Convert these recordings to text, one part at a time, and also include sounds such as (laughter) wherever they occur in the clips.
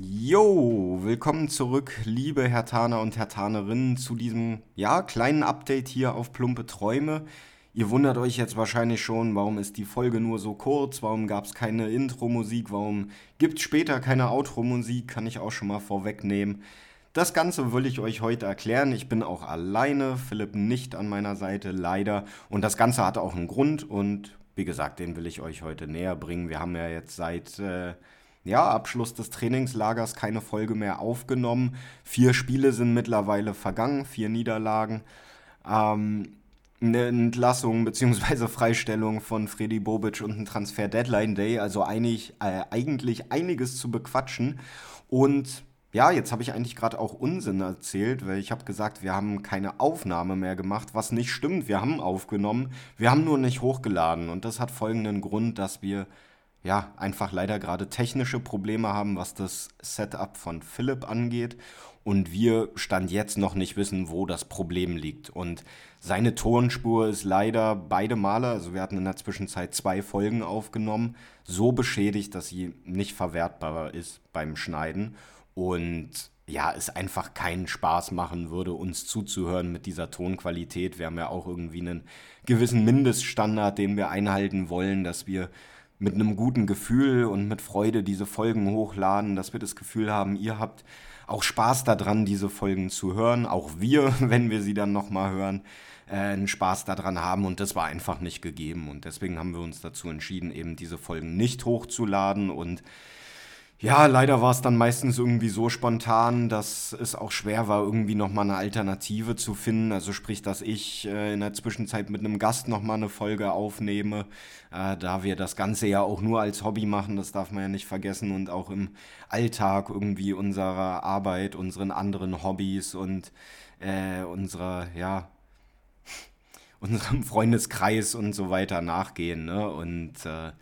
Jo, willkommen zurück, liebe Hertaner und Hertanerinnen, zu diesem, ja, kleinen Update hier auf Plumpe Träume. Ihr wundert euch jetzt wahrscheinlich schon, warum ist die Folge nur so kurz, warum gab es keine Intro-Musik, warum gibt es später keine Outro-Musik, kann ich auch schon mal vorwegnehmen. Das Ganze will ich euch heute erklären. Ich bin auch alleine, Philipp nicht an meiner Seite, leider. Und das Ganze hat auch einen Grund und wie gesagt, den will ich euch heute näher bringen. Wir haben ja jetzt seit... Äh, ja, Abschluss des Trainingslagers keine Folge mehr aufgenommen. Vier Spiele sind mittlerweile vergangen, vier Niederlagen. Ähm, eine Entlassung bzw. Freistellung von Freddy Bobic und ein Transfer Deadline Day, also einig, äh, eigentlich einiges zu bequatschen. Und ja, jetzt habe ich eigentlich gerade auch Unsinn erzählt, weil ich habe gesagt, wir haben keine Aufnahme mehr gemacht, was nicht stimmt. Wir haben aufgenommen, wir haben nur nicht hochgeladen. Und das hat folgenden Grund, dass wir ja, einfach leider gerade technische Probleme haben, was das Setup von Philipp angeht. Und wir stand jetzt noch nicht wissen, wo das Problem liegt. Und seine Tonspur ist leider beide Male, also wir hatten in der Zwischenzeit zwei Folgen aufgenommen, so beschädigt, dass sie nicht verwertbar ist beim Schneiden. Und ja, es einfach keinen Spaß machen würde, uns zuzuhören mit dieser Tonqualität. Wir haben ja auch irgendwie einen gewissen Mindeststandard, den wir einhalten wollen, dass wir mit einem guten Gefühl und mit Freude diese Folgen hochladen, dass wir das Gefühl haben, ihr habt auch Spaß daran, diese Folgen zu hören. Auch wir, (laughs) wenn wir sie dann nochmal hören, äh, einen Spaß daran haben. Und das war einfach nicht gegeben. Und deswegen haben wir uns dazu entschieden, eben diese Folgen nicht hochzuladen und ja, leider war es dann meistens irgendwie so spontan, dass es auch schwer war, irgendwie nochmal eine Alternative zu finden. Also sprich, dass ich äh, in der Zwischenzeit mit einem Gast nochmal eine Folge aufnehme, äh, da wir das Ganze ja auch nur als Hobby machen, das darf man ja nicht vergessen und auch im Alltag irgendwie unserer Arbeit, unseren anderen Hobbys und äh, unserer, ja, (laughs) unserem Freundeskreis und so weiter nachgehen. Ne? Und äh,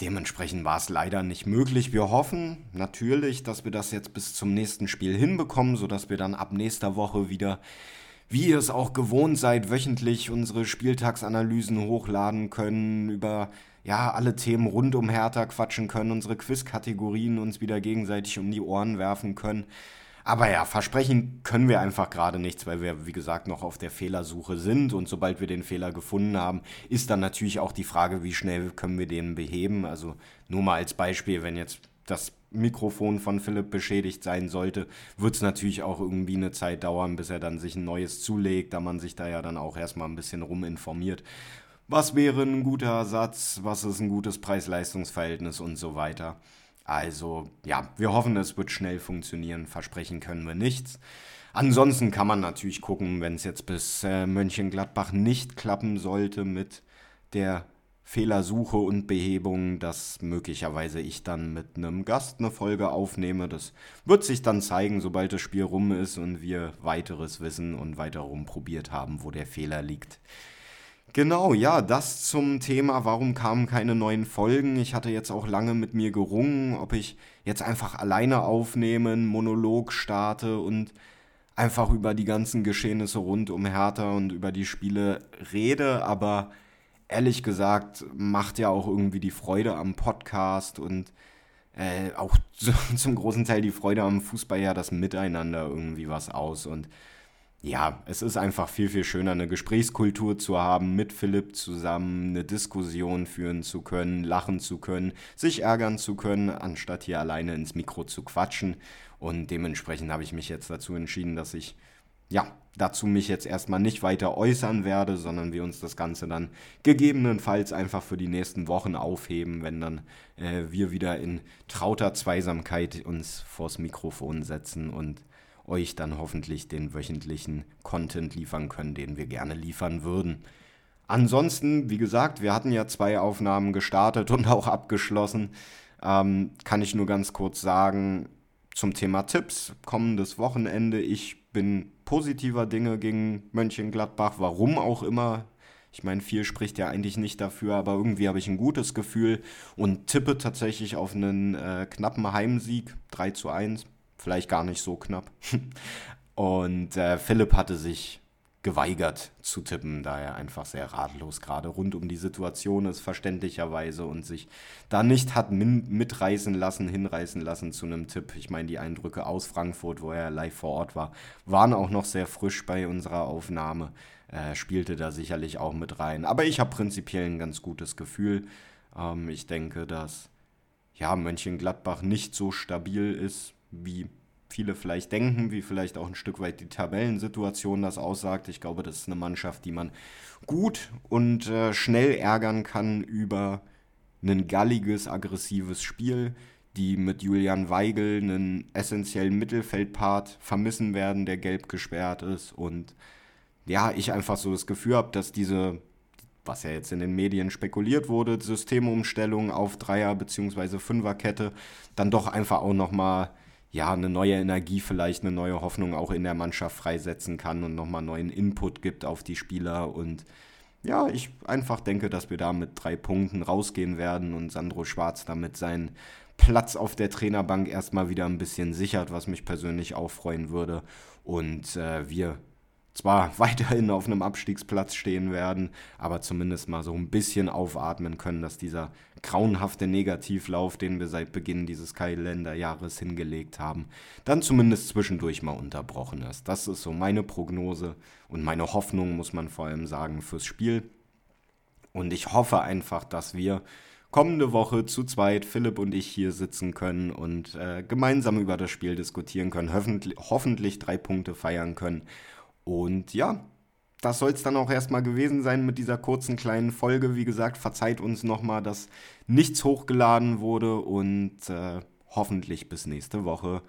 Dementsprechend war es leider nicht möglich. Wir hoffen natürlich, dass wir das jetzt bis zum nächsten Spiel hinbekommen, sodass wir dann ab nächster Woche wieder, wie ihr es auch gewohnt seid, wöchentlich unsere Spieltagsanalysen hochladen können, über ja, alle Themen rund um Hertha quatschen können, unsere Quizkategorien uns wieder gegenseitig um die Ohren werfen können. Aber ja, versprechen können wir einfach gerade nichts, weil wir, wie gesagt, noch auf der Fehlersuche sind. Und sobald wir den Fehler gefunden haben, ist dann natürlich auch die Frage, wie schnell können wir den beheben. Also nur mal als Beispiel, wenn jetzt das Mikrofon von Philipp beschädigt sein sollte, wird es natürlich auch irgendwie eine Zeit dauern, bis er dann sich ein neues zulegt, da man sich da ja dann auch erstmal ein bisschen ruminformiert. Was wäre ein guter Ersatz? Was ist ein gutes Preis-Leistungs-Verhältnis und so weiter. Also ja, wir hoffen, es wird schnell funktionieren. Versprechen können wir nichts. Ansonsten kann man natürlich gucken, wenn es jetzt bis äh, Mönchengladbach nicht klappen sollte mit der Fehlersuche und Behebung, dass möglicherweise ich dann mit einem Gast eine Folge aufnehme. Das wird sich dann zeigen, sobald das Spiel rum ist und wir weiteres wissen und weiter rumprobiert haben, wo der Fehler liegt. Genau, ja, das zum Thema, warum kamen keine neuen Folgen. Ich hatte jetzt auch lange mit mir gerungen, ob ich jetzt einfach alleine aufnehme, einen Monolog starte und einfach über die ganzen Geschehnisse rund um Hertha und über die Spiele rede, aber ehrlich gesagt macht ja auch irgendwie die Freude am Podcast und äh, auch (laughs) zum großen Teil die Freude am Fußball ja das Miteinander irgendwie was aus und ja, es ist einfach viel, viel schöner, eine Gesprächskultur zu haben, mit Philipp zusammen eine Diskussion führen zu können, lachen zu können, sich ärgern zu können, anstatt hier alleine ins Mikro zu quatschen. Und dementsprechend habe ich mich jetzt dazu entschieden, dass ich, ja, dazu mich jetzt erstmal nicht weiter äußern werde, sondern wir uns das Ganze dann gegebenenfalls einfach für die nächsten Wochen aufheben, wenn dann äh, wir wieder in trauter Zweisamkeit uns vors Mikrofon setzen und euch dann hoffentlich den wöchentlichen Content liefern können, den wir gerne liefern würden. Ansonsten, wie gesagt, wir hatten ja zwei Aufnahmen gestartet und auch abgeschlossen. Ähm, kann ich nur ganz kurz sagen zum Thema Tipps. Kommendes Wochenende. Ich bin positiver Dinge gegen Mönchengladbach, warum auch immer. Ich meine, viel spricht ja eigentlich nicht dafür, aber irgendwie habe ich ein gutes Gefühl und tippe tatsächlich auf einen äh, knappen Heimsieg 3 zu 1 vielleicht gar nicht so knapp. (laughs) Und äh, Philipp hatte sich geweigert zu tippen, da er einfach sehr ratlos gerade rund um die Situation ist, verständlicherweise, und sich da nicht hat mitreißen lassen, hinreißen lassen zu einem Tipp. Ich meine, die Eindrücke aus Frankfurt, wo er live vor Ort war, waren auch noch sehr frisch bei unserer Aufnahme. Äh, spielte da sicherlich auch mit rein. Aber ich habe prinzipiell ein ganz gutes Gefühl. Ähm, ich denke, dass ja, Mönchengladbach nicht so stabil ist, wie viele vielleicht denken, wie vielleicht auch ein Stück weit die Tabellensituation das aussagt. Ich glaube, das ist eine Mannschaft, die man gut und äh, schnell ärgern kann über ein galliges, aggressives Spiel, die mit Julian Weigel einen essentiellen Mittelfeldpart vermissen werden, der gelb gesperrt ist. Und ja, ich einfach so das Gefühl habe, dass diese, was ja jetzt in den Medien spekuliert wurde, Systemumstellung auf Dreier- bzw. Fünferkette, dann doch einfach auch nochmal ja, eine neue Energie, vielleicht eine neue Hoffnung auch in der Mannschaft freisetzen kann und nochmal neuen Input gibt auf die Spieler. Und ja, ich einfach denke, dass wir da mit drei Punkten rausgehen werden und Sandro Schwarz damit seinen Platz auf der Trainerbank erstmal wieder ein bisschen sichert, was mich persönlich auch freuen würde. Und äh, wir zwar (laughs) weiterhin auf einem Abstiegsplatz stehen werden, aber zumindest mal so ein bisschen aufatmen können, dass dieser grauenhafte Negativlauf, den wir seit Beginn dieses Kalenderjahres hingelegt haben, dann zumindest zwischendurch mal unterbrochen ist. Das ist so meine Prognose und meine Hoffnung, muss man vor allem sagen, fürs Spiel. Und ich hoffe einfach, dass wir kommende Woche zu zweit, Philipp und ich, hier sitzen können und äh, gemeinsam über das Spiel diskutieren können, hoffentlich, hoffentlich drei Punkte feiern können und ja, das soll es dann auch erstmal gewesen sein mit dieser kurzen kleinen Folge. Wie gesagt, verzeiht uns nochmal, dass nichts hochgeladen wurde und äh, hoffentlich bis nächste Woche.